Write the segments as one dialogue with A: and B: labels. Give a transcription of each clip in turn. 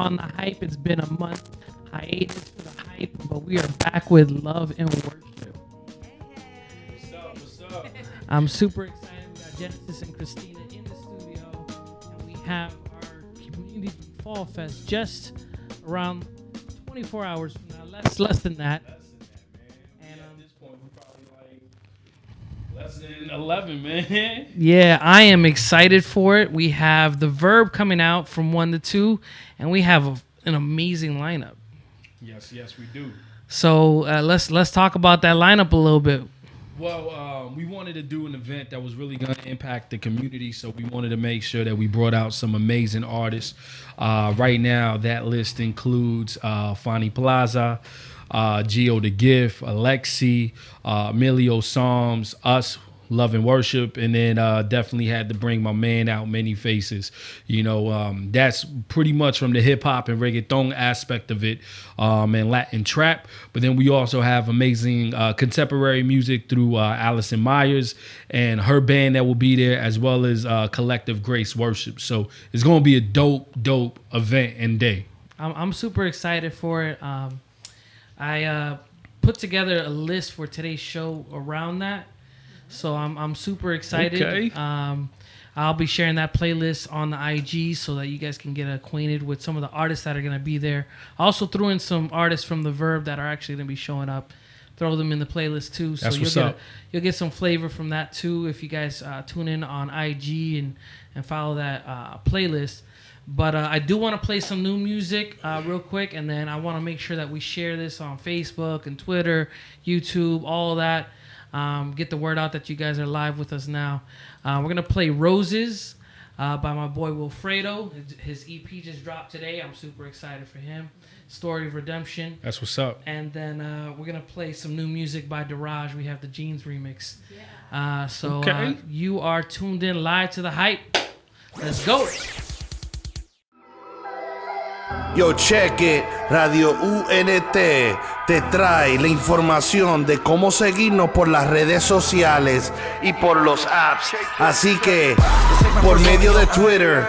A: on the hype. It's been a month hiatus for the hype, but we are back with love and worship.
B: What's up? What's up?
A: I'm super excited. We got Genesis and Christina in the studio, and we have our community fall fest just around 24 hours from now. Less, less than that.
B: 11, man.
A: Yeah, I am excited for it. We have the Verb coming out from one to two, and we have a, an amazing lineup.
B: yes, yes, we do.
A: So uh, let's let's talk about that lineup a little bit.
B: Well, um, we wanted to do an event that was really going to impact the community, so we wanted to make sure that we brought out some amazing artists. Uh, right now, that list includes uh, Fanny Plaza, uh, Geo the Gift, Alexi, uh, Emilio Psalms, us. Love and worship, and then uh, definitely had to bring my man out, many faces. You know, um, that's pretty much from the hip hop and reggaeton aspect of it, um, and Latin trap. But then we also have amazing uh, contemporary music through uh, Allison Myers and her band that will be there, as well as uh, Collective Grace Worship. So it's going to be a dope, dope event and day.
A: I'm, I'm super excited for it. Um, I uh, put together a list for today's show around that, so I'm I'm super excited.
B: Okay.
A: Um, I'll be sharing that playlist on the IG so that you guys can get acquainted with some of the artists that are going to be there. I also threw in some artists from the Verb that are actually going to be showing up. Throw them in the playlist too, so
B: That's
A: you'll
B: what's
A: get. A, you'll get some flavor from that too if you guys uh, tune in on IG and and follow that uh, playlist. But uh, I do want to play some new music uh, real quick, and then I want to make sure that we share this on Facebook and Twitter, YouTube, all that. Um, get the word out that you guys are live with us now. Uh, we're gonna play "Roses" uh, by my boy Wilfredo. His- His EP just dropped today. I'm super excited for him. "Story of Redemption."
B: That's what's up.
A: And then uh, we're gonna play some new music by Daraj. We have the Jeans remix. Uh, so uh,
B: Okay.
A: you are tuned in live to the hype. Let's go.
C: Yo, it, Radio UNT te trae la información de cómo seguirnos por las redes sociales y por los apps. Así que, por medio de Twitter,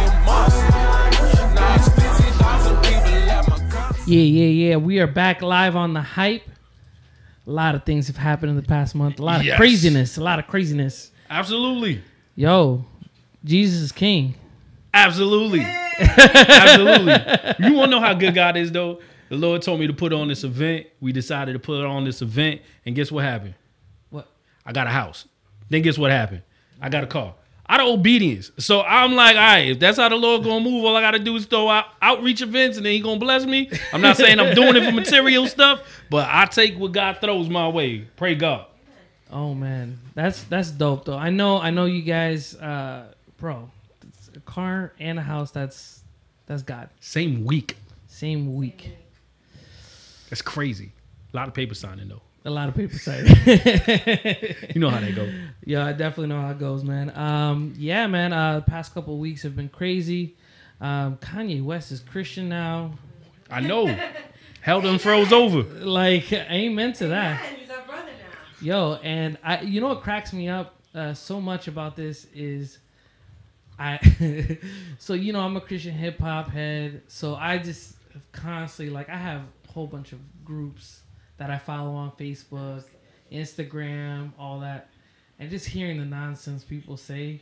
A: Yeah, yeah, yeah. We are back live on the hype. A lot of things have happened in the past month. A lot of
B: Yes.
A: craziness. A lot of craziness.
B: Absolutely.
A: Yo, Jesus is King.
B: Absolutely. Absolutely. You want to know how good God is, though? The Lord told me to put on this event. We decided to put on this event. And guess what happened?
A: What?
B: I got a house. Then guess what happened? I got a car. Out of obedience. So I'm like, all right, if that's how the Lord gonna move, all I gotta do is throw out outreach events and then he gonna bless me. I'm not saying I'm doing it for material stuff, but I take what God throws my way. Pray God.
A: Oh man, that's that's dope though. I know, I know you guys, uh, bro. It's a car and a house. That's that's God.
B: Same week.
A: Same week.
B: That's crazy. A lot of paper signing though.
A: A lot of people say.
B: You know how they go.
A: yeah, I definitely know how it goes, man. Um, yeah, man. Uh, the past couple weeks have been crazy. Um, Kanye West is Christian now.
B: I know. Hell done froze over.
A: Like, amen to that.
D: He's our brother now.
A: Yo, and I, you know what cracks me up uh, so much about this is, I, so you know I'm a Christian hip hop head, so I just constantly like I have a whole bunch of groups that I follow on Facebook, Instagram, all that, and just hearing the nonsense people say,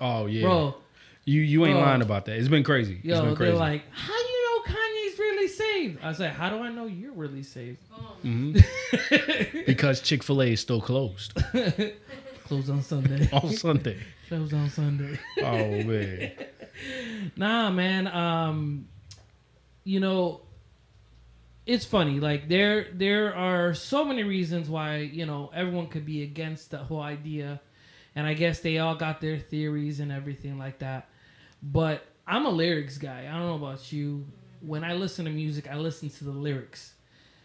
B: Oh yeah.
A: bro,
B: You you ain't
A: Bro.
B: lying about that. It's been crazy. it's
A: yo,
B: been
A: they're
B: crazy.
A: like, how do you know Kanye's really saved? I said, how do I know you're really saved?
B: because Chick Fil A is still closed
A: Closed on Sunday.
B: on Sunday.
A: Closed on Sunday.
B: Oh man.
A: Nah, man. Um, you know, it's funny. Like there, there are so many reasons why you know everyone could be against the whole idea, and I guess they all got their theories and everything like that. But I'm a lyrics guy. I don't know about you. When I listen to music, I listen to the lyrics.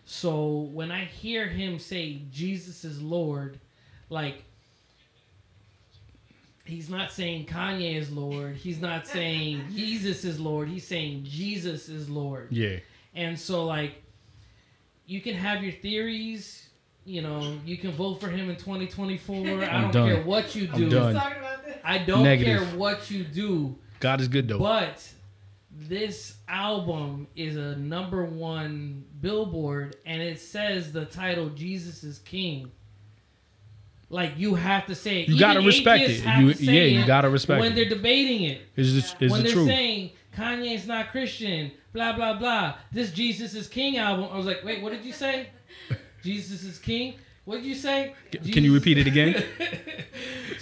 A: So when I hear him say Jesus is Lord, like he's not saying Kanye is Lord. He's not saying Jesus is Lord. He's saying Jesus is Lord.
B: Yeah.
A: And so like you can have your theories, you know, you can vote for him in 2024. I
B: I'm
A: don't
B: done.
A: care what you
B: I'm
A: do.
B: done.
D: Talking about this.
A: I don't
B: Negative.
A: care what you do.
B: God is good though.
A: But this album is a number one billboard and it says the title Jesus is King. Like you have to say it.
B: You gotta respect it. You- yeah, you gotta respect
A: when
B: it.
A: When they're debating it.
B: Is the, is
A: when
B: the
A: they're
B: truth?
A: saying Kanye's not Christian, blah blah blah. This Jesus is King album. I was like, wait, what did you say? Jesus is King. What did you say?
B: C- Can you repeat it again?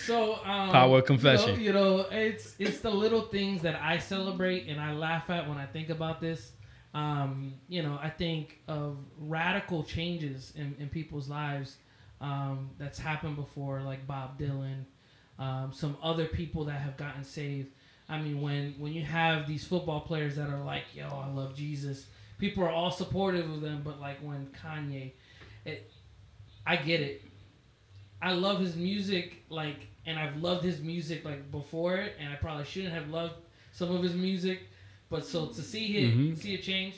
A: So um,
B: Power confession.
A: You know, you know, it's it's the little things that I celebrate and I laugh at when I think about this. Um, you know, I think of radical changes in, in people's lives um, that's happened before, like Bob Dylan, um, some other people that have gotten saved. I mean, when when you have these football players that are like, "Yo, I love Jesus," people are all supportive of them. But like when Kanye, it, I get it. I love his music, like, and I've loved his music like before it, and I probably shouldn't have loved some of his music, but so to see it,
B: Mhm.
A: see it change.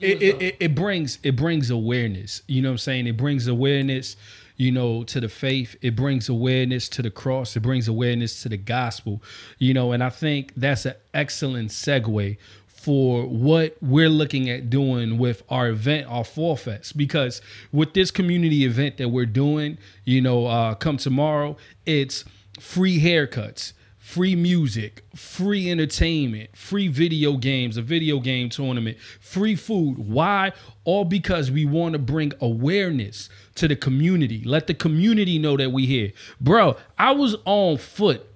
B: it, it, it, it brings it brings awareness you know what i'm saying it brings awareness you know to the faith it brings awareness to the cross it brings awareness to the gospel you know and i think that's an excellent segue for what we're looking at doing with our event our fall fest because with this community event that we're doing you know uh come tomorrow it's free haircuts free music, free entertainment, free video games, a video game tournament, free food. Why? All because we want to bring awareness to the community. Let the community know that we here. Bro, I was on foot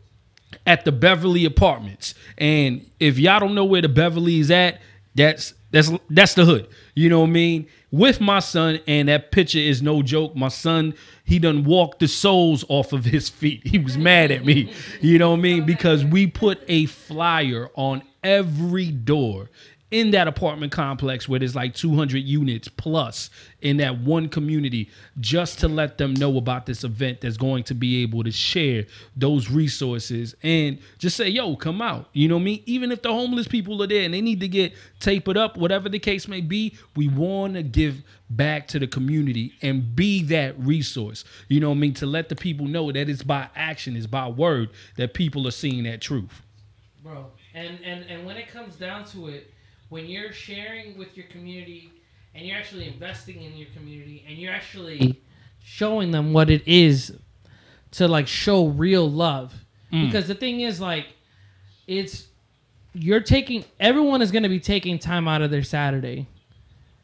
B: at the Beverly Apartments. And if y'all don't know where the Beverly is at, that's that's that's the hood. You know what I mean? With my son, and that picture is no joke. My son, he done walked the soles off of his feet. He was mad at me. You know what I mean? Because we put a flyer on every door in that apartment complex where there's like 200 units plus in that one community just to let them know about this event that's going to be able to share those resources and just say yo come out. You know what i mean? Even if the homeless people are there and they need to get tapered up whatever the case may be we want to give back to the community and be that resource. You know what i mean? To let the people know that it's by action it's by word that people are seeing that truth.
A: Bro. And and and when it comes down to it, when you're sharing with your community and you're actually investing in your community and you're actually showing them what it is to like show real love, mm. because the thing is like, it's you're taking everyone is going to be taking time out of their Saturday.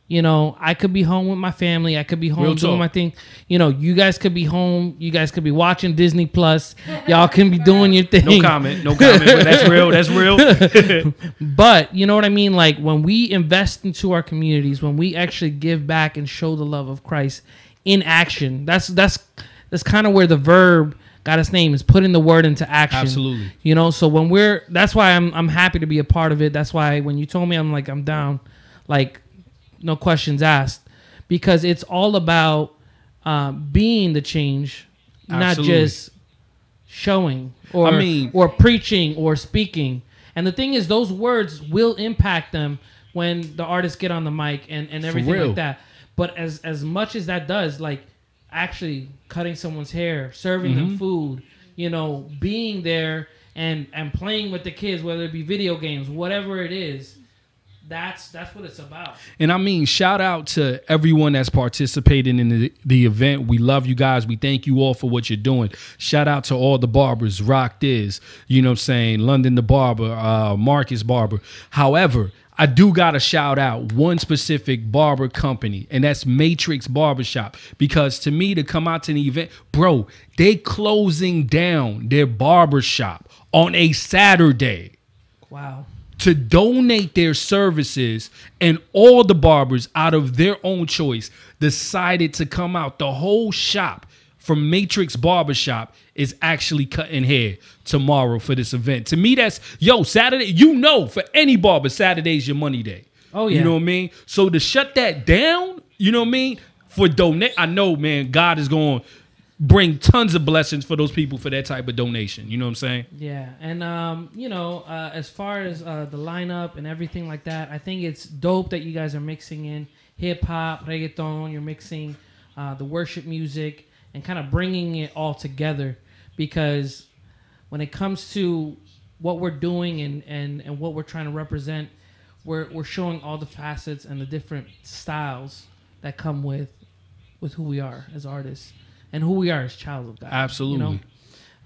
A: You know, I could be home with my family. I could be home
B: Real
A: doing
B: talk.
A: my thing. You know, you guys could be home. You guys could be watching Disney Plus. Y'all can be doing your thing.
B: no comment no comment but that's real that's real
A: But you know what I mean? Like when we invest into our communities, when we actually give back and show the love of Christ in action, that's that's that's kind of where the verb got its name is putting the word into action.
B: Absolutely.
A: You know, so when we're that's why I'm I'm happy to be a part of it. That's why when you told me I'm like I'm down, like no questions asked, because it's all about uh, being the change, not just showing or
B: I mean-
A: or preaching or speaking. And the thing is, those words will impact them when the artists get on the mic and, and everything like that. But as as much as that does, like actually cutting someone's hair, serving
B: Mm-hmm.
A: them food, you know, being there and and playing with the kids, whether it be video games, whatever it is, that's that's what it's about.
B: And I mean, shout out to everyone that's participating in the, the event. We love you guys. We thank you all for what you're doing. Shout out to all the barbers, Rock Diz, you know what I'm saying, London the Barber, uh, Marcus Barber. However, I do gotta shout out one specific barber company, and that's Matrix Barbershop. Because to me, to come out to the event, bro, they closing down their barbershop on a Saturday
A: Wow.
B: To donate their services and all the barbers out of their own choice decided to come out. The whole shop from matrix barbershop is actually cutting hair tomorrow for this event. To me that's yo saturday you know for any barber saturday's your money day.
A: Oh, yeah.
B: you know what i mean? So to shut that down you know what i mean? For donate i know man god is going to bring tons of blessings for those people for that type of donation you know what i'm saying
A: Yeah, and um, you know, uh, as far as uh, the lineup and everything like that, I think it's dope that you guys are mixing in hip hop, reggaeton. You're mixing uh, the worship music and kind of bringing it all together because when it comes to what we're doing and, and, and what we're trying to represent, we're, we're showing all the facets and the different styles that come with with who we are as artists and who we are as child of God.
B: Absolutely.
A: You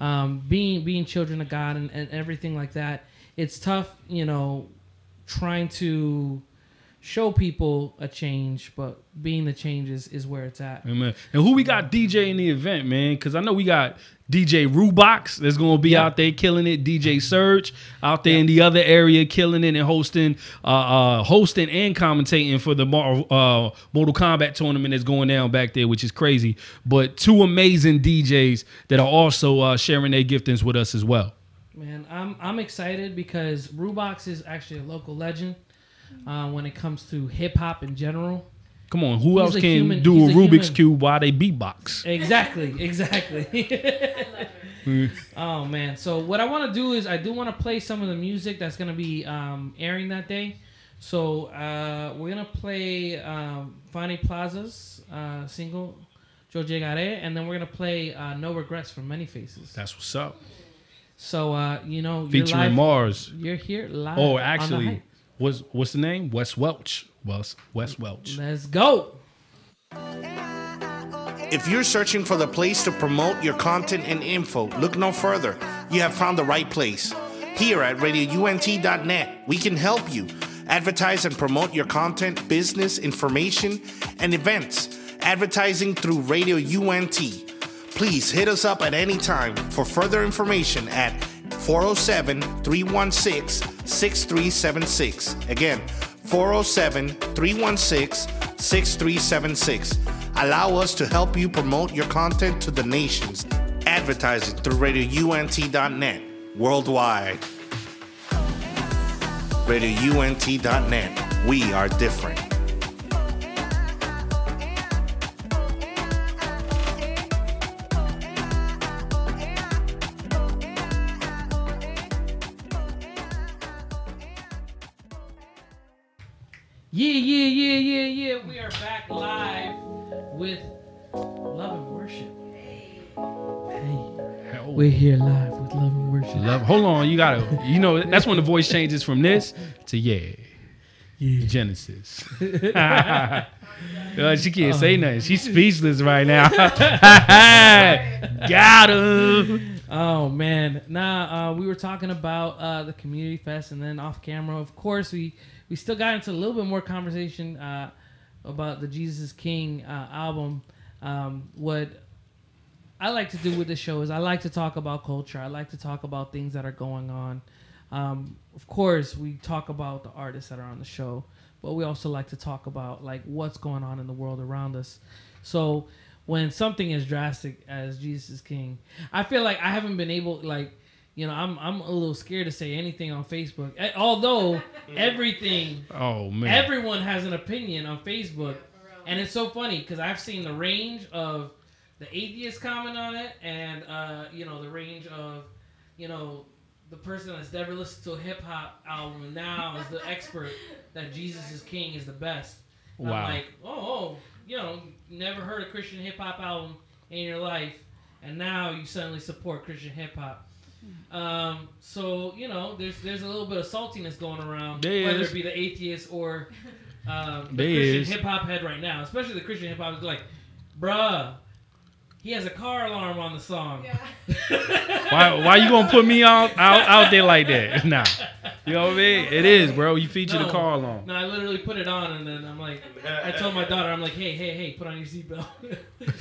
A: know? um, being being children of God and, and everything like that. It's tough, you know, trying to show people a change, but being the change is, is where it's at.
B: Amen. And who we got DJ in the event, man? Because I know we got DJ Rubox that's going to be
A: Yeah.
B: out there killing it. DJ Surge out there in the other area killing it and hosting, uh, uh, hosting and commentating for the Mar- uh, Mortal Kombat tournament that's going down back there, which is crazy. But two amazing DJs that are also uh, sharing their giftings with us as well.
A: Man, I'm I'm excited because Rubox is actually a local legend uh, when it comes to hip hop in general.
B: Come on, who
A: He's
B: else can
A: human-
B: do a
A: a
B: Rubik's
A: human.
B: cube while they beatbox?
A: Exactly, exactly. oh man! So what I want to do is I do want to play some of the music that's gonna be um, airing that day. So uh, we're gonna play um, Fanny Plaza's uh, single "Yo Llegaré," and then we're gonna play uh, "No Regrets" from Many Faces.
B: That's what's up.
A: So uh, you know, you're
B: Featuring
A: live-
B: Mars.
A: You're here live.
B: Oh,
A: on the
B: actually,
A: Hype.
B: What's what's the name? Wes Welch. Wes Wes Welch.
A: let's go.
C: If you're searching for the place to promote your content and info, look no further. You have found the right place. Here at radiount.net, we can help you advertise and promote your content, business, information, and events. Advertising through Radio UNT. Please hit us up at any time for further information at 407 316 6376. Again, 407 316 6376. Allow us to help you promote your content to the nations. Advertising through radiount.net worldwide. radiount.net. We are different.
A: We're here live with Love and Worship.
B: Love. Hold on, you gotta. You know that's when the voice changes from this to yeah. Genesis. Uh, she can't say nothing. She's speechless right now. Got him.
A: Oh man, nah. Uh, we were talking about uh, the community fest, and then off camera, of course, we we still got into a little bit more conversation uh, about the Jesus King uh, album. Um, what I like to do with the show is I like to talk about culture. I like to talk about things that are going on. Um, of course, we talk about the artists that are on the show, but we also like to talk about like what's going on in the world around us. So when something as drastic as Jesus is King, I feel like I haven't been able like you know I'm I'm a little scared to say anything on Facebook. Eh, Although everything
B: Oh man.
A: everyone has an opinion on Facebook, and it's so funny because I've seen the range of the atheist comment on it, and uh, you know the range of you know the person that's never listened to a hip hop album now is the expert that Jesus is King is the best. And
B: Wow.
A: I'm like, oh, oh, you know, never heard a Christian hip hop album in your life, and now you suddenly support Christian hip hop. Um, so you know, there's there's a little bit of saltiness going around,
B: There
A: whether
B: is.
A: it be the atheist or um, the
B: There
A: Christian hip hop head right now, especially the Christian hip hop is like, bruh, he has a car alarm on the song.
B: Why why you gonna put me out out, out there like that? Nah. You know what I mean? It is, bro. You feature the car alarm.
A: No, I literally put it on, and then I'm like, I told my daughter, I'm like, hey, hey, hey, put on your seatbelt.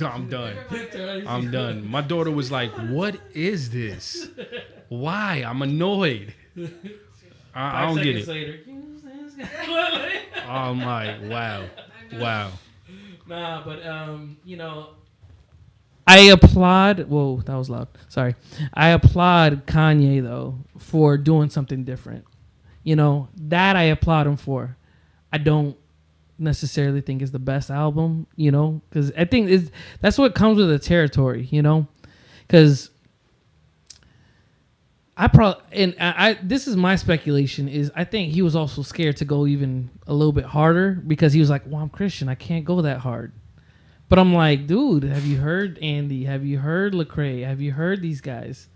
B: I'm done.
A: Turn
B: I'm done. My daughter was like, "What is this? Why?" I'm annoyed. I, I don't get it.
A: later.
B: I'm like, wow, wow.
A: Nah, but um, you know, I applaud. Whoa, that was loud. Sorry. I applaud Kanye though for doing something different. You know that I applaud him for. I don't necessarily think is the best album. You know, because I think is that's what comes with the territory. You know, because. I probably and I, I this is my speculation is I think he was also scared to go even a little bit harder because he was like, "Well, I'm Christian, I can't go that hard." But I'm like, dude, have you heard Andy? Have you heard Lecrae? Have you heard these guys?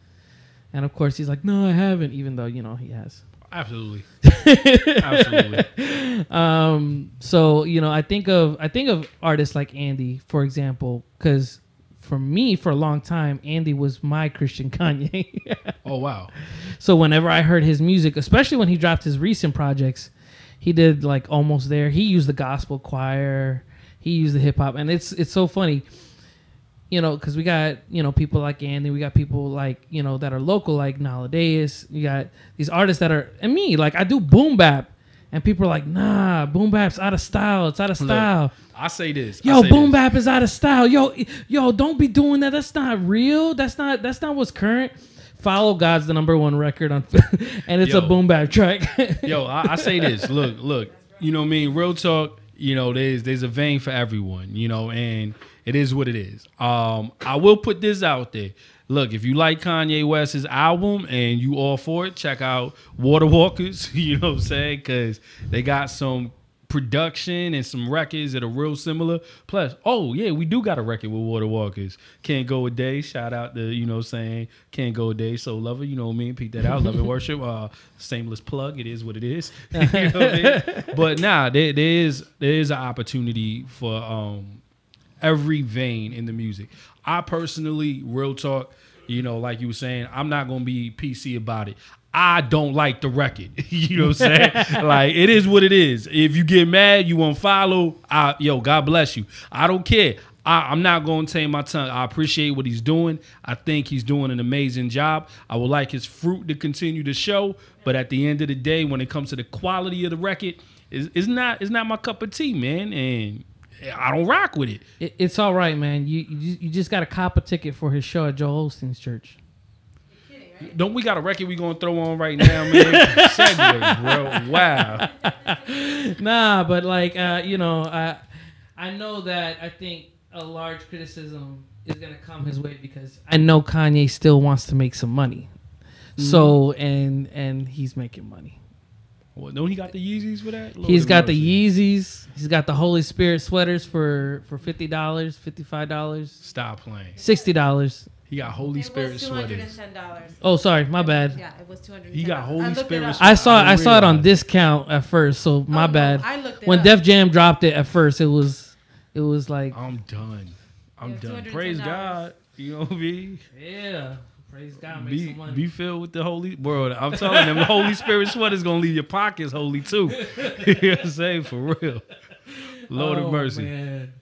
A: And of course, he's like, "No, I haven't," even though you know he has.
B: Absolutely, absolutely.
A: Um, so you know, I think of I think of artists like Andy, for example, because for me, for a long time, Andy was my Christian Kanye.
B: Oh wow.
A: So whenever I heard his music, especially when he dropped his recent projects, he did like almost there. He used the gospel choir, he used the hip hop, and it's it's so funny, you know, because we got you know people like Andy, we got people like you know that are local like nowadays. You got these artists that are and me like I do boom bap, and people are like, nah, boom bap's out of style. It's out of style.
B: I say this.
A: Yo,
B: say
A: boom
B: this.
A: bap is out of style. Yo, yo, don't be doing that. That's not real. That's not that's not what's current. Follow God's the number one record on, and it's a boom bap track.
B: Yo, I, I say this. Look, look. You know what I mean? Real talk. You know, there's there's a vein for everyone. You know, and it is what it is. Um, I will put this out there. Look, if you like Kanye West's album and you all for it, check out Water Walkers. You know what I'm saying? Because they got some production and some records that are real similar. Plus, oh yeah, we do got a record with Water Walkers. Can't go a day. Shout out to you know saying Can't go a day. So lover, you know what I mean. Peep that out. Love and worship. Uh, shameless plug. It is what it is. you know what I mean? But nah, there, there is there is an opportunity for um every vein in the music. I personally, real talk, you know, like you were saying, I'm not gonna be PC about it. I don't like the record. you know what I'm saying? like it is what it is. If you get mad, you won't follow. I, yo, God bless you. I don't care. I, I'm not going to tame my tongue. I appreciate what he's doing. I think he's doing an amazing job. I would like his fruit to continue to show, but at the end of the day, when it comes to the quality of the record, it's, it's not it's not my cup of tea, man. And I don't rock with it.
A: It, it's all right, man. You you, you just got to cop a ticket for his show at Joel Osteen's church.
B: Don't we got a record we gonna throw on right now, man? Segue, bro. Wow.
A: nah, but like uh, you know, I I know that I think a large criticism is gonna come his way because I know Kanye still wants to make some money. So and and he's making money.
B: Well, don't he got the Yeezys for that? Lord
A: He's got the. Yeezys. He's got the Holy Spirit sweaters for for fifty dollars, fifty five dollars,
B: Stop playing.
A: sixty dollars.
B: He got Holy
D: It
B: Spirit
D: was
B: sweaters.
D: $210.
A: Oh, sorry, my bad.
D: Yeah, it was two hundred.
B: He got Holy Spirit
A: I saw
B: I
A: I saw it on
B: realized.
A: discount at first, so oh, my
D: Oh, no,
A: bad.
D: I looked it
A: when
D: up.
A: Def Jam dropped it at first, it was it was like
B: I'm done. I'm
D: Yeah,
B: done.
D: $210.
B: Praise God. You know what I mean?
A: yeah, praise God, make
B: Be,
A: some money.
B: be filled with the Holy World. I'm telling them the Holy Spirit sweat is gonna leave your pockets holy too. you know what I'm saying? For real. Lord
A: Oh,
B: of mercy.
A: Man.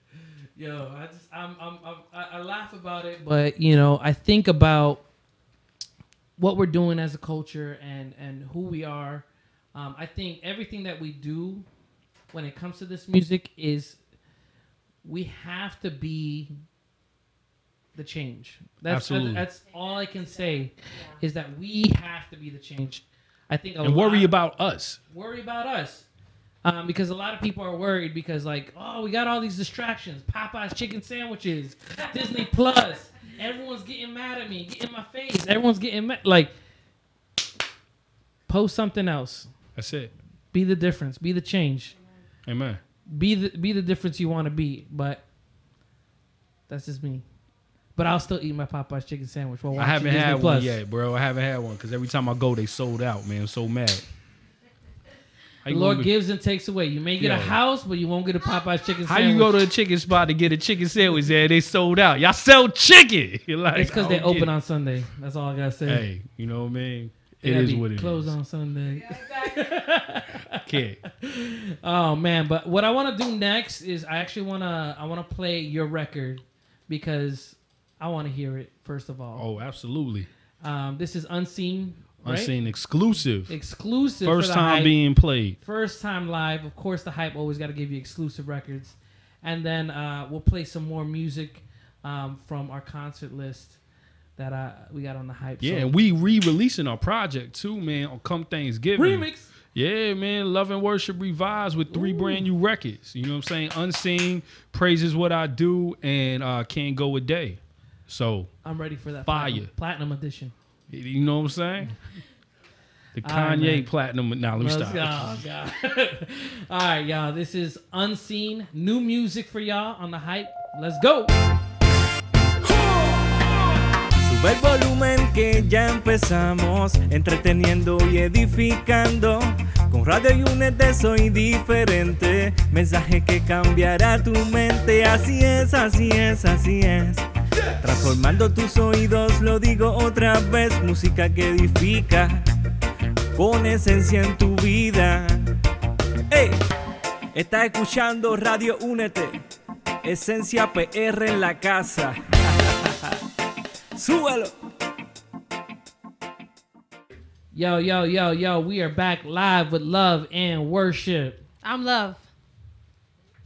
A: Yo, I just I'm, I'm, I'm I, I laugh about it, but you know I think about what we're doing as a culture and and who we are. Um, I think everything that we do when it comes to this music is we have to be the change. That's
B: Absolutely.
A: that's all I can say is that we have to be the change. I think a
B: And worry
A: lot-
B: about us.
A: worry about us. Um, because a lot of people are worried because like, oh, we got all these distractions, Popeye's chicken sandwiches, Disney Plus. Everyone's getting mad at me, get in my face. Everyone's getting mad. Like, post something else.
B: That's it.
A: Be the difference. Be the change.
B: Amen.
A: Be the be the difference you want to be. But that's just me. But I'll still eat my Popeye's chicken sandwich while
B: I
A: watching
B: haven't
A: Disney
B: had
A: Plus.
B: one yet, bro. I haven't had one because every time I go, they sold out, man. I'm so mad. How
A: The Lord
B: gonna-
A: gives and takes away. You may get a house, but you won't get a Popeye's chicken sandwich.
B: How you go to a chicken spot to get a chicken sandwich there? They sold out. Y'all sell chicken. You're like,
A: It's because they open
B: it.
A: on Sunday. That's all I gotta say.
B: Hey, you know what I mean?
A: They
B: It
A: gotta
B: is
A: be
B: what it is.
A: Closed on Sunday.
B: Can't.
A: Oh man, but what I want to do next is I actually want to I want to play your record because I want to hear it first of all.
B: Oh, absolutely.
A: Um, this is unseen, right?
B: Unseen exclusive.
A: exclusive. for
B: First time
A: Hype.
B: being played.
A: first time live. Of course, the hype always got to give you exclusive records, and then uh, we'll play some more music um, from our concert list that uh, we got on the hype.
B: Yeah,
A: So-
B: and we re-releasing our project too, man. On come Thanksgiving.
A: remix.
B: Yeah, man. Love and Worship revised with three brand new records. You know what I'm saying? Unseen, Praises What I Do, and uh, Can't Go a Day. So,
A: I'm ready for that
B: Fire.
A: platinum, platinum edition.
B: You know what I'm saying? The
A: All right,
B: Kanye
A: man.
B: Platinum. Now, let me
A: Let's
B: stop.
A: go. Oh, God. All right, y'all. This is Unseen. New music for y'all on the hype. Let's go.
D: Sube el volumen que ya empezamos, entreteniendo y edificando. Con Radio Únete soy diferente, mensaje que cambiará tu mente. Así es, así es, así es. Transformando tus oídos, lo digo otra vez, música que edifica, con esencia en tu vida. Ey, estás escuchando Radio Únete, esencia PR en la casa. Súbalo.
A: Yo, yo, yo, yo. We are back live with love and worship.
E: I'm love.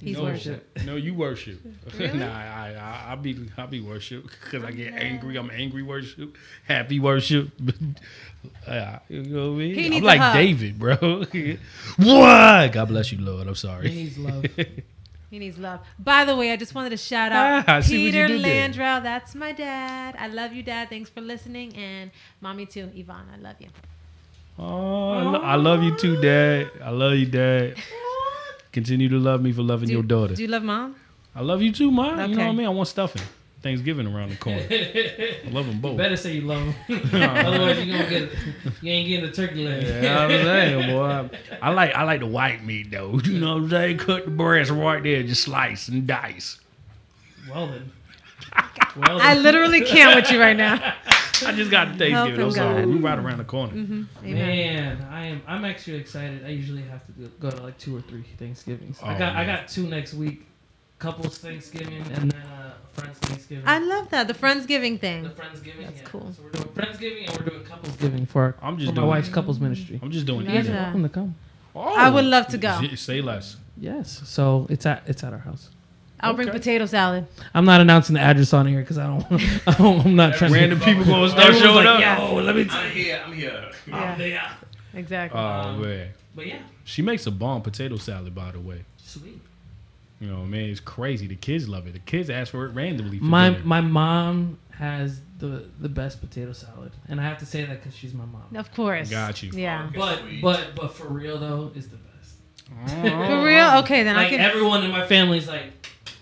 E: He's
B: no,
E: worship.
B: No, you worship. nah, I, I, I be, I be worship because I get angry. I'm angry worship, happy worship. Yeah, you know what I mean?
E: He
B: I'm
E: a
B: like
E: hug.
B: David, bro. what? God bless you, Lord. I'm sorry.
A: He needs love.
E: He needs love. By the way, I just wanted to shout out
B: Ah, I see what you
E: Peter
B: did there.
E: Landrell. That's my dad. I love you, dad. Thanks for listening. And mommy too, Yvonne. I love you.
B: Oh, I, lo- I love you too, Dad. I love you, Dad. Continue to love me for loving your daughter.
E: Do you love mom?
B: I love you too, Mom. You know what I mean? I want stuffing. Thanksgiving around the corner. I love them both.
A: Better say you love them. Otherwise, you gonna get you ain't getting the turkey leg.
B: Yeah, I'm saying, boy. I like I like the white meat though. You know what I'm saying? Cut the breast right there, just slice and dice.
A: well then. Well then.
E: I literally can't with you right now.
B: I just got the Thanksgiving.
E: him
B: I'm sorry.
E: God.
B: We right around the corner.
E: Amen.
A: Man, I am. I'm actually excited. I usually have to go, go to like two or three Thanksgivings. I
B: Oh,
A: got. I got two next week. Couples Thanksgiving and then uh, friends Thanksgiving.
E: I love that the friendsgiving
A: the
E: thing.
A: Friendsgiving.
E: That's
A: yeah.
E: cool.
A: So we're doing Friendsgiving and we're doing Couplesgiving for, our,
B: I'm just
A: for my wife's couples ministry.
B: I'm just doing
E: Love
B: either.
A: Welcome to come.
B: Oh,
E: I would love to go.
B: s- Say less.
A: Yes. So it's at it's at our house.
E: I'll bring
B: Okay.
E: potato salad.
A: I'm not announcing the address on here because I don't. I don't I'm not trying.
B: Random
A: to,
B: people gonna start
A: Everyone's
B: showing
A: like,
B: up.
A: Yo, let me tell
F: I'm
A: you.
F: here. I'm here.
E: Yeah,
A: Yeah.
E: exactly.
B: Um, oh man,
A: But yeah,
B: she makes a bomb potato salad. By the way,
A: sweet.
B: you know, man, it's crazy. The kids love it. The kids ask for it randomly. For
A: My
B: dinner.
A: my mom has the the best potato salad, and I have to say that because she's my mom.
E: of course.
B: Got you.
E: Yeah.
A: But
F: sweet.
A: but but for real though, is the best.
E: For real? Oh. Okay, then I
A: Like
E: can.
A: everyone in my family's like,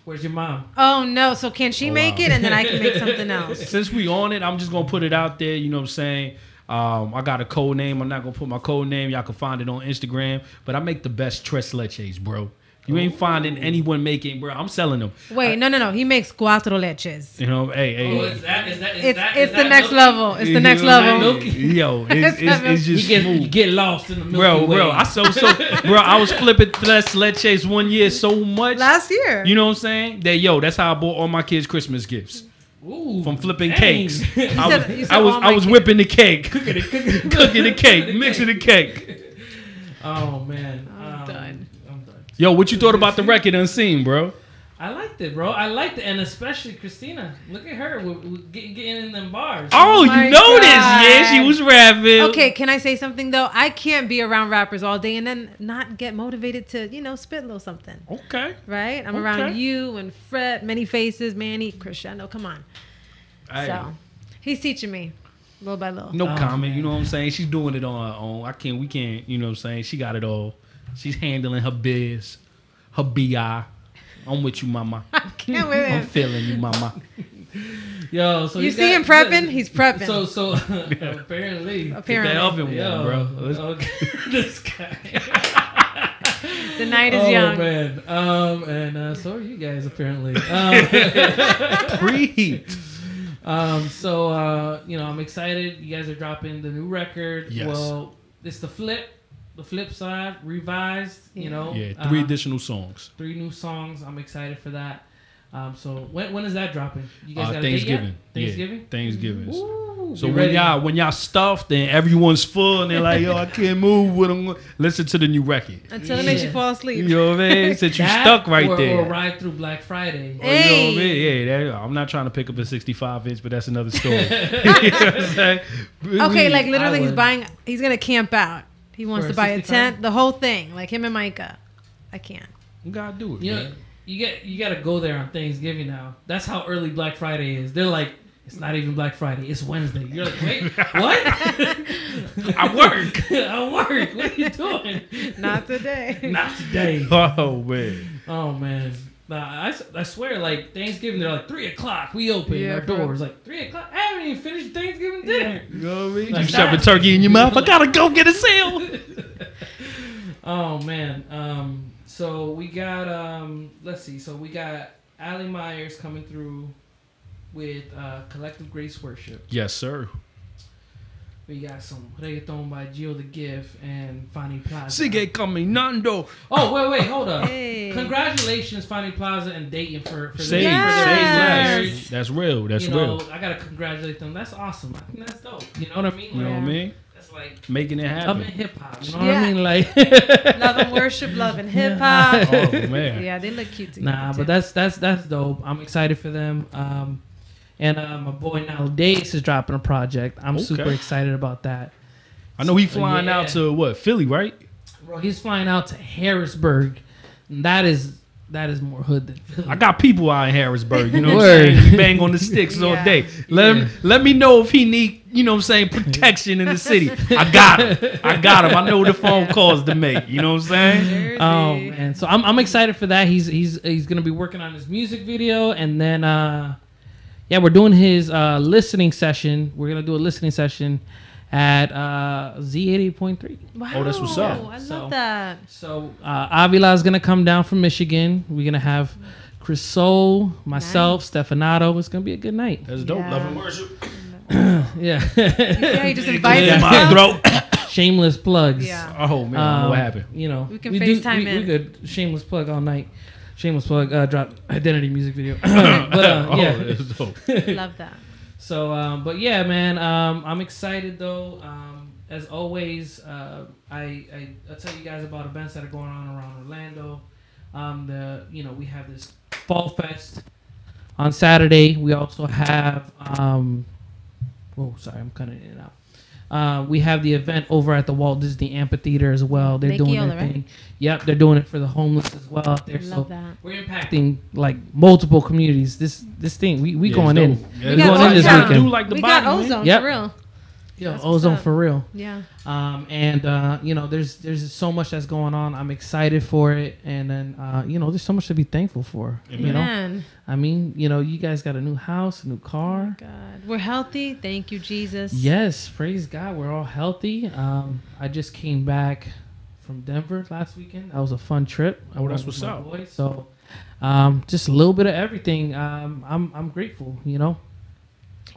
A: "Where's your mom?"
E: oh no! So can she
B: Oh,
E: make
B: wow.
E: it, and then I can make something else?
B: Since we on it, I'm just gonna put it out there. You know what I'm saying? Um, I got a code name. I'm not gonna put my code name. Y'all can find it on Instagram. But I make the best tres leches, bro. You ain't finding anyone making, bro. I'm selling them.
E: Wait, no, no, no. He makes cuatro leches.
B: You know, hey, hey.
A: Oh, is that is that is
E: It's
A: that, is
E: it's the next
A: milky?
E: level. It's the next
B: You know what
E: level.
B: Yo, it's,
E: It's
B: it's, it's
A: You
B: just
A: get
B: smooth.
A: you get lost in the Milky
B: bro,
A: Way.
B: bro. I so so, bro. I was flipping tres leches one year so much.
E: Last year.
B: You know what I'm saying? That yo, that's how I bought all my kids Christmas gifts
A: Ooh,
B: from flipping
A: dang.
B: cakes. I
E: said-
B: was,
E: you said
B: I was, I was whipping the cake, cooking the cake, mixing the cake.
A: Oh man,
E: I'm
A: Um,
E: done.
A: I'm done.
B: Yo, what you thought about the record Unseen, bro?
A: I liked it, bro. I liked it, and especially Christina. Look at her with, with get, getting in them bars.
B: Oh, oh
E: my
B: you know this? Yeah, she was rapping.
E: Okay, can I say something though? I can't be around rappers all day and then not get motivated to, you know, spit a little something.
B: Okay.
E: Right? I'm
B: Okay.
E: around you and Fred, Many Faces, Manny, Cristiano. Come on.
B: Hey,
E: So he's teaching me little by little.
B: no
A: Oh,
B: comment. You know what I'm saying? She's doing it on her own. I can't. We can't. You know what I'm saying? She got it all. She's handling her biz, her bi. I'm with you, mama.
E: I can't wait.
B: I'm feeling you, mama.
A: Yo, so
E: You see
A: got-
E: him prepping? He's prepping.
A: So so apparently.
E: Apparently.
B: that oven
A: Yo,
B: warm, bro. Let's-
A: okay. this guy.
E: The night is
A: oh
E: young.
A: man, um, and uh, so are you guys apparently. Um,
B: Preheat.
A: um, so uh, you know, I'm excited. You guys are dropping the new record.
B: Yes.
A: Well, it's the flip, the flip side, revised. You know,
B: Yeah, three
A: Uh,
B: additional songs.
A: three new songs. I'm excited for that. Um, so when when is that dropping? You guys
B: Uh,
A: got a date yet?
B: Thanksgiving.
A: Thanksgiving.
B: Yeah, Thanksgiving.
A: Ooh,
B: So when
A: ready.
B: y'all when y'all stuffed and everyone's full and they're like, yo, I can't move with them. Listen to the new record.
E: Until it makes you fall asleep.
B: You know what I mean? Since you
A: That
B: stuck right
A: or,
B: there.
A: Or ride through Black Friday.
B: Or, you know what I mean? Yeah, that, I'm not trying to pick up a 65 inch, but that's another story. you know what I'm saying?
E: Okay, like literally, he's buying. He's gonna camp out. He wants to buy a
A: 65?
E: tent, the whole thing, like him and Micah. I can't.
B: you gotta do it,
A: You know,
B: man.
A: you get you got to go there on Thanksgiving now. That's how early Black Friday is. They're like, it's not even Black Friday. It's Wednesday. You're like, wait, what?
B: I work.
A: I work. What are you doing?
E: Not today.
A: Not today.
B: Oh man.
A: Oh man. Nah, I, s- I swear, like Thanksgiving, they're like three o'clock. We open
E: Yeah,
A: our
E: bro.
A: doors like three o'clock. I haven't even finished Thanksgiving dinner.
B: You know what I mean?
A: Like
B: you shove a turkey in your mouth. I gotta go get a sale.
A: Oh man. Um. So we got um. Let's see. So we got Ali Myers coming through with uh, Collective Grace Worship.
B: Yes, sir.
A: We got some reggaeton by Gio the Gift and Fanny Plaza.
B: Sigue caminando.
A: Oh wait, wait, hold up!
E: Hey.
A: Congratulations, Fanny Plaza and Dayton for for
B: Say,
A: their,
E: Yes.
A: for their
B: say
A: marriage.
B: That's real. That's
A: you know,
B: real.
A: I gotta congratulate them. That's awesome. I think that's dope. You know what I mean?
B: You know what I mean?
A: That's like
B: Making it
A: love and
B: happen.
A: hip hop. You know what I mean? Like
E: love and worship, love and hip hop.
B: Oh man.
E: Yeah, they look cute together.
A: Nah,
E: too.
A: but that's that's that's dope. I'm excited for them. Um, and uh, my boy now Dace is dropping a project. I'm
B: Okay.
A: super excited about that.
B: I know he flying
A: Yeah.
B: out to what Philly, right?
A: Bro, he's flying out to Harrisburg. And that is that is more hood than Philly.
B: I got people out in Harrisburg. You know what I'm saying? Bang on the sticks all day. Let
A: Yeah.
B: him let me know if he need, you know what I'm saying, protection in the city. I got him. I got him. I know the phone calls to make. You know what I'm saying?
A: Oh man, so I'm I'm excited for that. He's he's he's gonna be working on his music video, and then uh, yeah, we're doing his uh, listening session. We're gonna do a listening session at uh, Z88.3.
E: Wow,
B: Oh, that's what's up.
E: I love
A: So-
E: that.
A: So uh, Avila is gonna come down from Michigan. We're gonna have Chris Soul, myself, Stefanato. It's gonna be a good night.
B: That's dope.
E: Yeah.
B: Love and worship.
A: Yeah.
E: Yeah, he just invites
B: In my throat.
A: Shameless plugs.
E: Yeah.
B: Oh man, I what
A: Um,
B: happened.
A: You know,
E: We can
A: do-
E: FaceTime
A: we,
E: in.
A: We could shameless plug all night. Shameless plug. Uh, drop identity music video. but uh,
B: oh,
A: yeah.
B: that's dope.
E: Love that.
A: So, um, but yeah, man, um, I'm excited though. Um, as always, uh, I, I I tell you guys about events that are going on around Orlando. Um, the you know we have this Fall Fest on Saturday. We also have um, oh sorry, I'm cutting it out. Uh, we have the event over at the Walt Disney Amphitheater as well. They're
E: Lake
A: doing
E: Eola,
A: their
E: right?
A: thing. Yep, they're doing it for the homeless as well. Out there.
E: Love
A: so
E: that.
A: we're impacting like multiple communities. This this thing we we
B: Yeah,
A: going in.
B: dope. Yeah,
A: we
B: it's
E: got
A: going in this
E: Ozone.
A: weekend.
B: Do like the
E: we
B: body,
E: got
B: man.
E: ozone
A: Yep.
E: for real.
A: Yo,
E: That's
A: ozone for real.
E: Yeah.
A: Um, and uh, you know, there's there's so much that's going on. I'm excited for it, and then uh, you know, there's so much to be thankful for. You know, I mean, you know, you guys got a new house, a new car.
E: God, we're healthy. Thank you, Jesus.
A: Yes, praise God, we're all healthy. Um, I just came back from Denver last weekend. That was a fun trip. I
B: Oh, that's what's up.
A: boys. So, um, just a little bit of everything. Um, I'm I'm grateful. You know,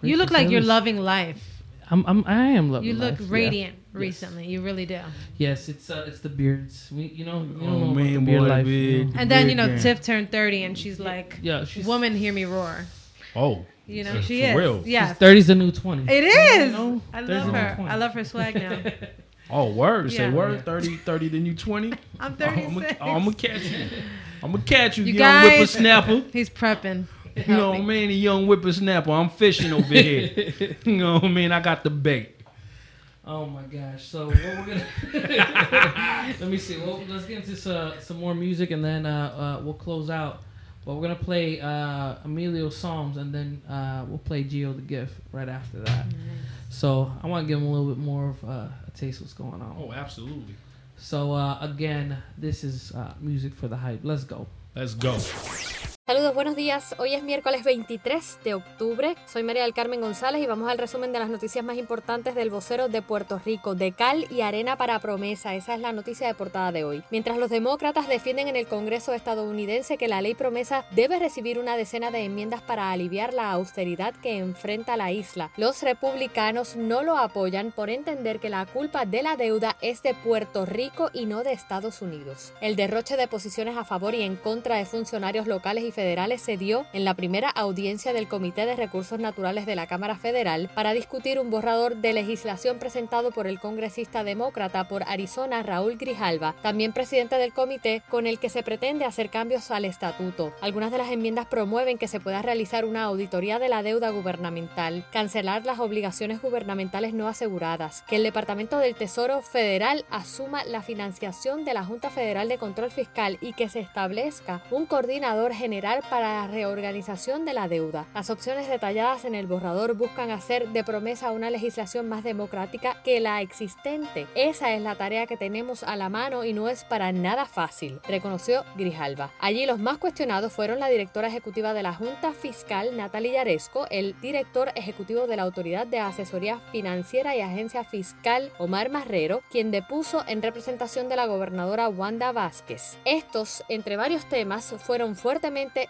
E: You look like you're loving life.
A: I'm, I'm I am loving.
E: You look
A: life, yeah.
E: radiant recently. You really do.
A: Yes, it's uh, it's the beards. We, you know, you
B: Oh,
A: know
B: man,
A: the beard
B: boy,
A: life.
B: beard.
A: you know?
E: And then you know
B: Big
E: Tiff turned 30 and she's like,
A: Yeah, she's
E: "Woman, hear me roar."
B: Oh,
E: You know
B: For
E: she is.
B: real?
E: Yes.
A: Thirty's the new twenty.
E: It is.
A: know,
E: I love her.
A: point.
E: I love her swag now.
B: oh, word. Say
E: Yeah.
B: word. 30, 30, then you 20.
E: I'm
B: thirty.
E: I'm
B: gonna catch you. I'm gonna catch you,
E: You
B: young
E: guys-
B: whippersnapper.
E: He's prepping.
B: You know what I mean? A young whippersnapper. I'm fishing over here. you know what I mean? I got the bait.
A: Oh my gosh! So what we're gonna let me see. Well, let's get into some, some more music and then uh, uh, we'll close out. But we're gonna play uh, Emilio Psalms and then uh, we'll play Geo the Gift right after that. So I want to give him a little bit more of uh, a taste of what's going on.
B: Oh, absolutely.
A: So uh, again, this is uh, music for the hype. Let's go.
B: Let's go.
F: Saludos, buenos días. Hoy es miércoles 23 de octubre. Soy María del Carmen González y vamos al resumen de las noticias más importantes del vocero de Puerto Rico. De cal y arena para promesa. Esa es la noticia de portada de hoy. Mientras los demócratas defienden en el Congreso estadounidense que la ley promesa debe recibir una decena de enmiendas para aliviar la austeridad que enfrenta la isla, los republicanos no lo apoyan por entender que la culpa de la deuda es de Puerto Rico y no de Estados Unidos. El derroche de posiciones a favor y en contra de funcionarios locales y federales se dio en la primera audiencia del Comité de Recursos Naturales de la Cámara Federal para discutir un borrador de legislación presentado por el congresista demócrata por Arizona Raúl Grijalva, también presidente del comité, con el que se pretende hacer cambios al estatuto. Algunas de las enmiendas promueven que se pueda realizar una auditoría de la deuda gubernamental, cancelar las obligaciones gubernamentales no aseguradas, que el Departamento del Tesoro Federal asuma la financiación de la Junta Federal de Control Fiscal y que se establezca un coordinador general para la reorganización de la deuda. Las opciones detalladas en el borrador buscan hacer de promesa una legislación más democrática que la existente. Esa es la tarea que tenemos a la mano y no es para nada fácil, reconoció Grijalva. Allí los más cuestionados fueron la directora ejecutiva de la Junta Fiscal, Natalia Yaresco, el director ejecutivo de la Autoridad de Asesoría Financiera y Agencia Fiscal, Omar Marrero, quien depuso en representación de la gobernadora Wanda Vázquez. Estos, entre varios temas, fueron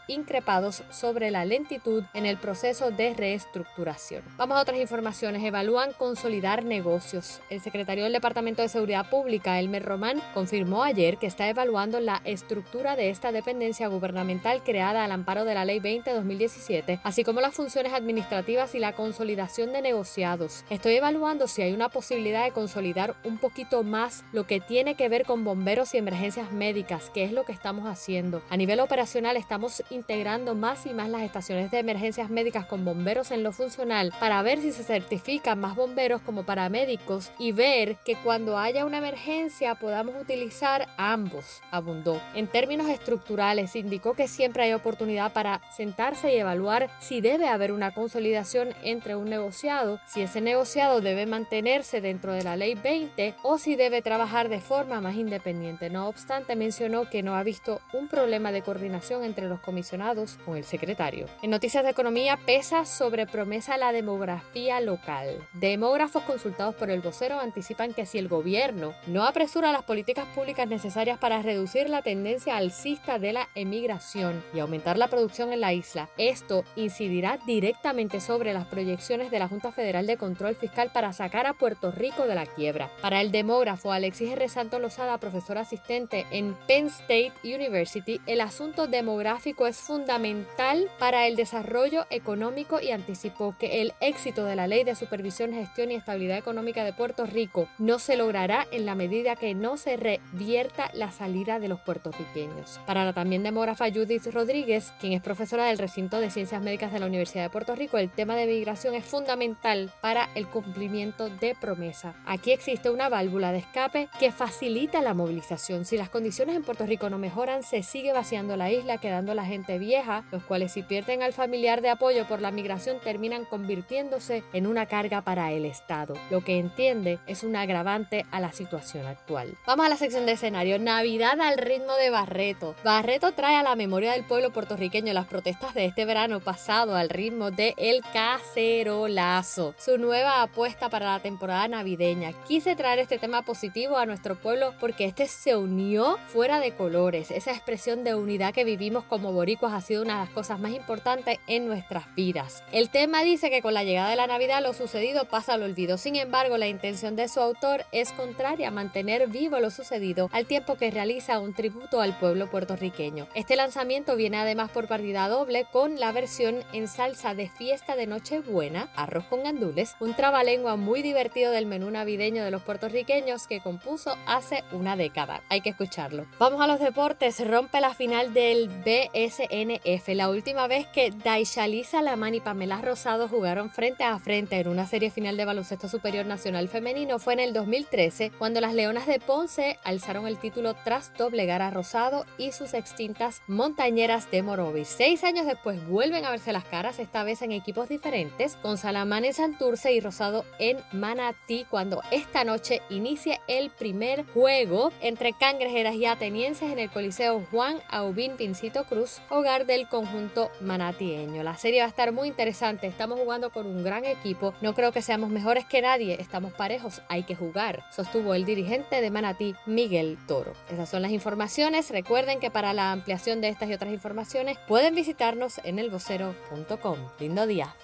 F: increpados sobre la lentitud en el proceso de reestructuración. Vamos a otras informaciones. Evalúan consolidar negocios. El secretario del Departamento de Seguridad Pública, Elmer Román, confirmó ayer que está evaluando la estructura de esta dependencia gubernamental creada al amparo de la Ley 20-2017, así como las funciones administrativas y la consolidación de negociados. Estoy evaluando si hay una posibilidad de consolidar un poquito más lo que tiene que ver con bomberos y emergencias médicas, que es lo que estamos haciendo. A nivel operacional estamos integrando más y más las estaciones de emergencias médicas con bomberos en lo funcional para ver si se certifican más bomberos como paramédicos y ver que cuando haya una emergencia podamos utilizar ambos, abundó. En términos estructurales, indicó que siempre hay oportunidad para sentarse y evaluar si debe haber una consolidación entre un negociado, si ese negociado debe mantenerse dentro de la ley 20 o si debe trabajar de forma más independiente. No obstante, mencionó que no ha visto un problema de coordinación entre los comisionados con el secretario. En noticias de economía pesa sobre promesa la demografía local. Demógrafos consultados por el vocero anticipan que si el gobierno no apresura las políticas públicas necesarias para reducir la tendencia alcista de la emigración y aumentar la producción en la isla, esto incidirá directamente sobre las proyecciones de la Junta Federal de Control Fiscal para sacar a Puerto Rico de la quiebra. Para el demógrafo Alexis R. Santos Lozada, profesor asistente en Penn State University, el asunto demográfico es fundamental para el desarrollo económico y anticipó que el éxito de la Ley de Supervisión, Gestión y Estabilidad Económica de Puerto Rico no se logrará en la medida que no se revierta la salida de los puertorriqueños. Para la también demógrafa Judith Rodríguez, quien es profesora del recinto de Ciencias Médicas de la Universidad de Puerto Rico, el tema de migración es fundamental para el cumplimiento de promesa. Aquí existe una válvula de escape que facilita la movilización. Si las condiciones en Puerto Rico no mejoran, se sigue vaciando la isla, quedando la gente vieja, los cuales si pierden al familiar de apoyo por la migración terminan convirtiéndose en una carga para el Estado, lo que entiende es un agravante a la situación actual. Vamos a la sección de escenario. Navidad al ritmo de Barreto. Barreto trae a la memoria del pueblo puertorriqueño las protestas de este verano pasado al ritmo de El Cacerolazo, su nueva apuesta para la temporada navideña. Quise traer este tema positivo a nuestro pueblo porque este se unió fuera de colores, esa expresión de unidad que vivimos como boricuas ha sido una de las cosas más importantes en nuestras vidas. El tema dice que con la llegada de la Navidad lo sucedido pasa al olvido. Sin embargo, la intención de su autor es contraria a mantener vivo lo sucedido al tiempo que realiza un tributo al pueblo puertorriqueño. Este lanzamiento viene además por partida doble con la versión en salsa de fiesta de Nochebuena, arroz con gandules, un trabalengua muy divertido del menú navideño de los puertorriqueños que compuso hace una década. Hay que escucharlo. Vamos a los deportes. Rompe la final del BSN NF, la última vez que Daishalisa Laman y Pamela Rosado jugaron frente a frente en una serie final de baloncesto superior nacional femenino fue en el 2013, cuando las Leonas de Ponce alzaron el título tras doblegar a Rosado y sus extintas montañeras de Morovis. Seis años después vuelven a verse las caras, esta vez en equipos diferentes, con Salamán en Santurce y Rosado en Manatí, cuando esta noche inicia el primer juego entre cangrejeras y atenienses en el Coliseo Juan Aubín Pincito Cruz Hogar del conjunto manatieño. La serie va a estar muy interesante, estamos jugando con un gran equipo, no creo que seamos mejores que nadie, estamos parejos, hay que jugar, sostuvo el dirigente de Manatí, Miguel Toro. Esas son las informaciones, recuerden que para la ampliación de estas y otras informaciones pueden visitarnos en elvocero.com. Lindo día.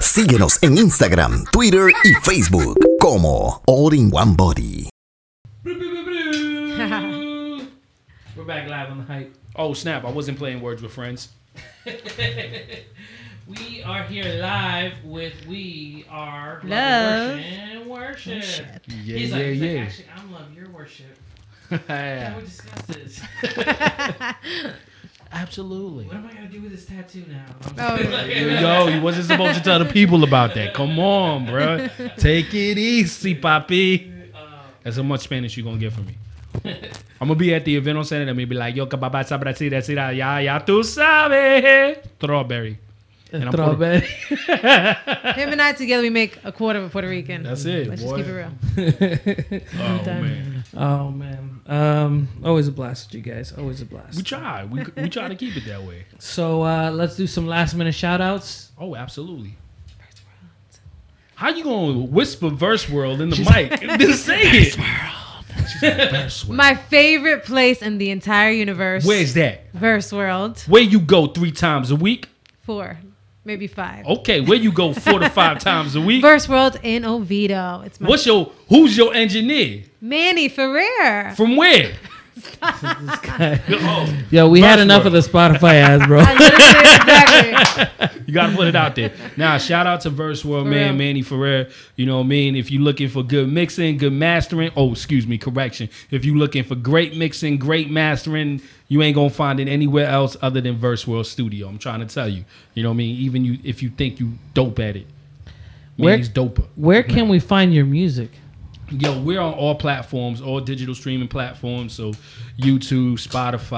G: Síguenos en Instagram, Twitter y Facebook como All in One Body.
A: Back live on the hype.
B: Oh snap! I wasn't playing words with friends.
A: We are here live with We Are
E: Love.
A: and Worship.
E: Worship.
B: Yeah,
A: he's
B: yeah,
A: like, he's like,
B: yeah.
A: actually, I'm love your worship. Can we discuss this?
B: Absolutely.
A: what am I gonna do with this tattoo now?
E: Oh,
B: Yo, you wasn't supposed to tell the people about that. Come on, bro. Take it easy, papi. Uh, That's how much Spanish you gonna get from me. I'm gonna be at the event on Saturday. I'm gonna be like, yo, que papá sabe decir, decir, ya, ya, tú sabes. Strawberry. And I'm Puerto-
A: Throwback.
E: Him and I together, we make a quarter of a Puerto Rican.
B: That's it,
E: Let's
B: boy.
E: just keep it real.
B: Oh man,
A: oh man. Um, always a blast with you guys. Always a blast.
B: we try. We we try to keep it that way.
A: So uh, let's do some last minute shout outs.
B: Oh, absolutely. How you gonna whisper verse world in the mic? Just say it. She's like, verse world.
E: My favorite place in the entire universe.
B: Where's that?
E: Verse World.
B: Where you go three times a week?
E: Four, maybe five.
B: Okay, where you go four to five times a week?
E: Verse World in Oviedo. It's my
B: What's your who's your engineer?
E: Manny Ferrer.
B: From where? Oh,
A: Yo, we had enough of the Spotify ads, bro.
E: Exactly.
B: you gotta put it out there. Now, shout out to Verse World
E: For
B: man,
E: real.
B: Manny Ferrer. You know what I mean? If you're looking for good mixing, good mastering, oh, excuse me, correction. If you're looking for great mixing, great mastering, you ain't gonna find it anywhere else other than Verse World Studio. I'm trying to tell you. You know what I mean? Even you, if you think you dope at it,
A: Where-
B: Manny's doper.
A: Where can we find your music?
B: Yo, we're on all platforms, all digital streaming platforms. So, YouTube, Spotify,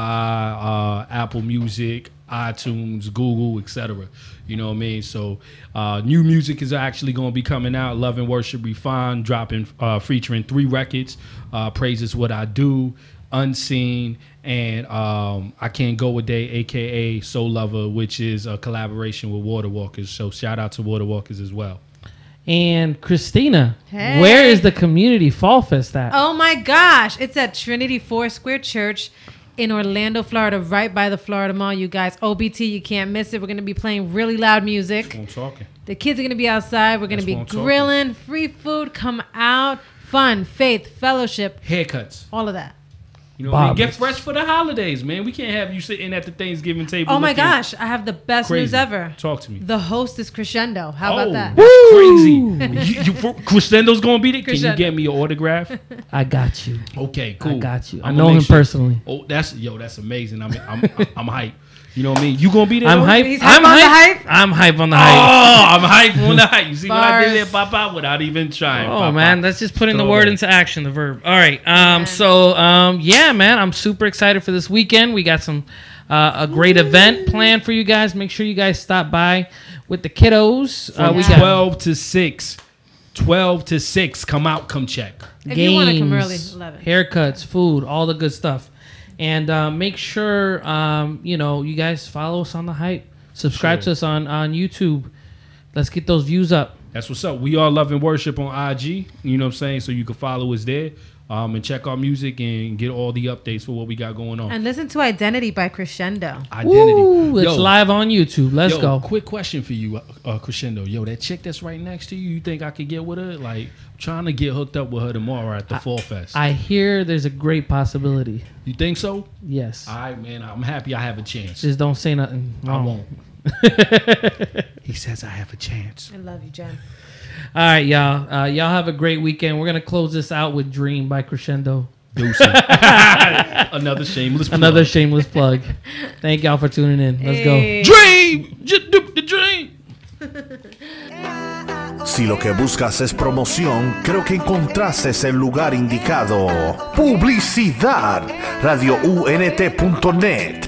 B: uh, Apple Music, iTunes, Google, etc. You know what I mean? So, uh, new music is actually going to be coming out. Love and Worship Refined, dropping, uh, featuring three records. Uh, what I do, Unseen, and um, I Can't Go a Day, aka Soul Lover, which is a collaboration with Water Walkers. So, shout out to Water Walkers as well.
A: And Christina,
E: Hey.
A: where is the community fall fest at?
E: Oh my gosh. It's at Trinity Foursquare Church in Orlando, Florida, right by the Florida Mall, you guys. OBT, you can't miss it. We're going to be playing really loud music.
B: I'm talking.
E: The kids are going to be outside. We're going to
B: That's
E: be
B: what I'm talking.
E: grilling, free food, come out, fun, faith, fellowship,
B: Haircuts.
E: all of that.
B: You know, what I mean? Get fresh for the holidays, man. We can't have you sitting at the Thanksgiving table.
E: Oh my gosh, I have the best
B: crazy.
E: news ever.
B: Talk to me.
E: The host is Crescendo. How
B: oh,
E: about that?
B: that's crazy. you, you, Crescendo's gonna be there. Can you get me your autograph?
A: I got you.
B: Okay, cool.
A: I got you. I
B: I'ma
A: know him
B: sure-
A: personally.
B: Oh, that's yo, that's amazing. I'm I'm I'm hype. You know what I mean? You gonna be there?
A: I'm
B: though?
A: hype.
E: He's hype
A: I'm
E: on the
A: hype.
E: hype?
A: I'm hype on the hype. Oh.
B: I'm hype on the hype. You see what I did there,
E: Bars.
B: Papa? Without even trying.
A: Oh
B: Papa.
A: man, that's just putting the word
B: it.
A: into action, the verb. All right. Um.
E: Man.
A: So um. Yeah, man. I'm super excited for this weekend. We got some uh, a great event planned for you guys. Make sure you guys stop by with the kiddos. Uh, we
E: Yeah.
A: got
B: 12 to 6. 12 to 6. Come out, come check.
E: If you wanna come early,
A: games,
E: 11.
A: haircuts, food, all the good stuff. And uh, make sure um, you know you guys follow us on the hype. Subscribe
B: Sure.
A: to us on on YouTube. Let's get those views up.
B: That's what's up. We are Love and Worship on IG. You know what I'm saying? So you can follow us there um, and check our music and get all the updates for what we got going on.
E: And listen to Identity by Crescendo.
B: Identity.
A: Woo, it's
B: Yo,
A: live on YouTube. Let's
B: yo,
A: go.
B: Quick question for you, uh, uh, Crescendo. Yo, that chick that's right next to you, you think I could get with her? Like, trying to get hooked up with her tomorrow at the Fall Fest.
A: I hear there's a great possibility.
B: you think so?
A: Yes.
B: All right, man. I'm happy I have a chance.
A: Just don't say nothing.
B: I won't. he says I have a chance.
E: I love you, Jen.
A: All right, y'all. Uh, y'all have a great weekend. We're gonna close this out with "Dream" by Crescendo.
B: Another shameless. plug.
A: Another shameless plug. Thank y'all for tuning in. Let's
E: Hey.
B: dream. The dream.
C: Si lo que buscas es promoción, creo que encontraste el lugar indicado. Publicidad. RadioUNT.net.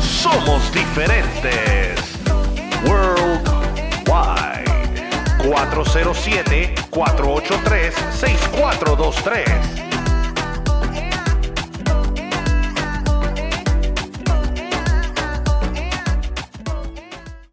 C: Somos diferentes. Worldwide. 407-483-6423.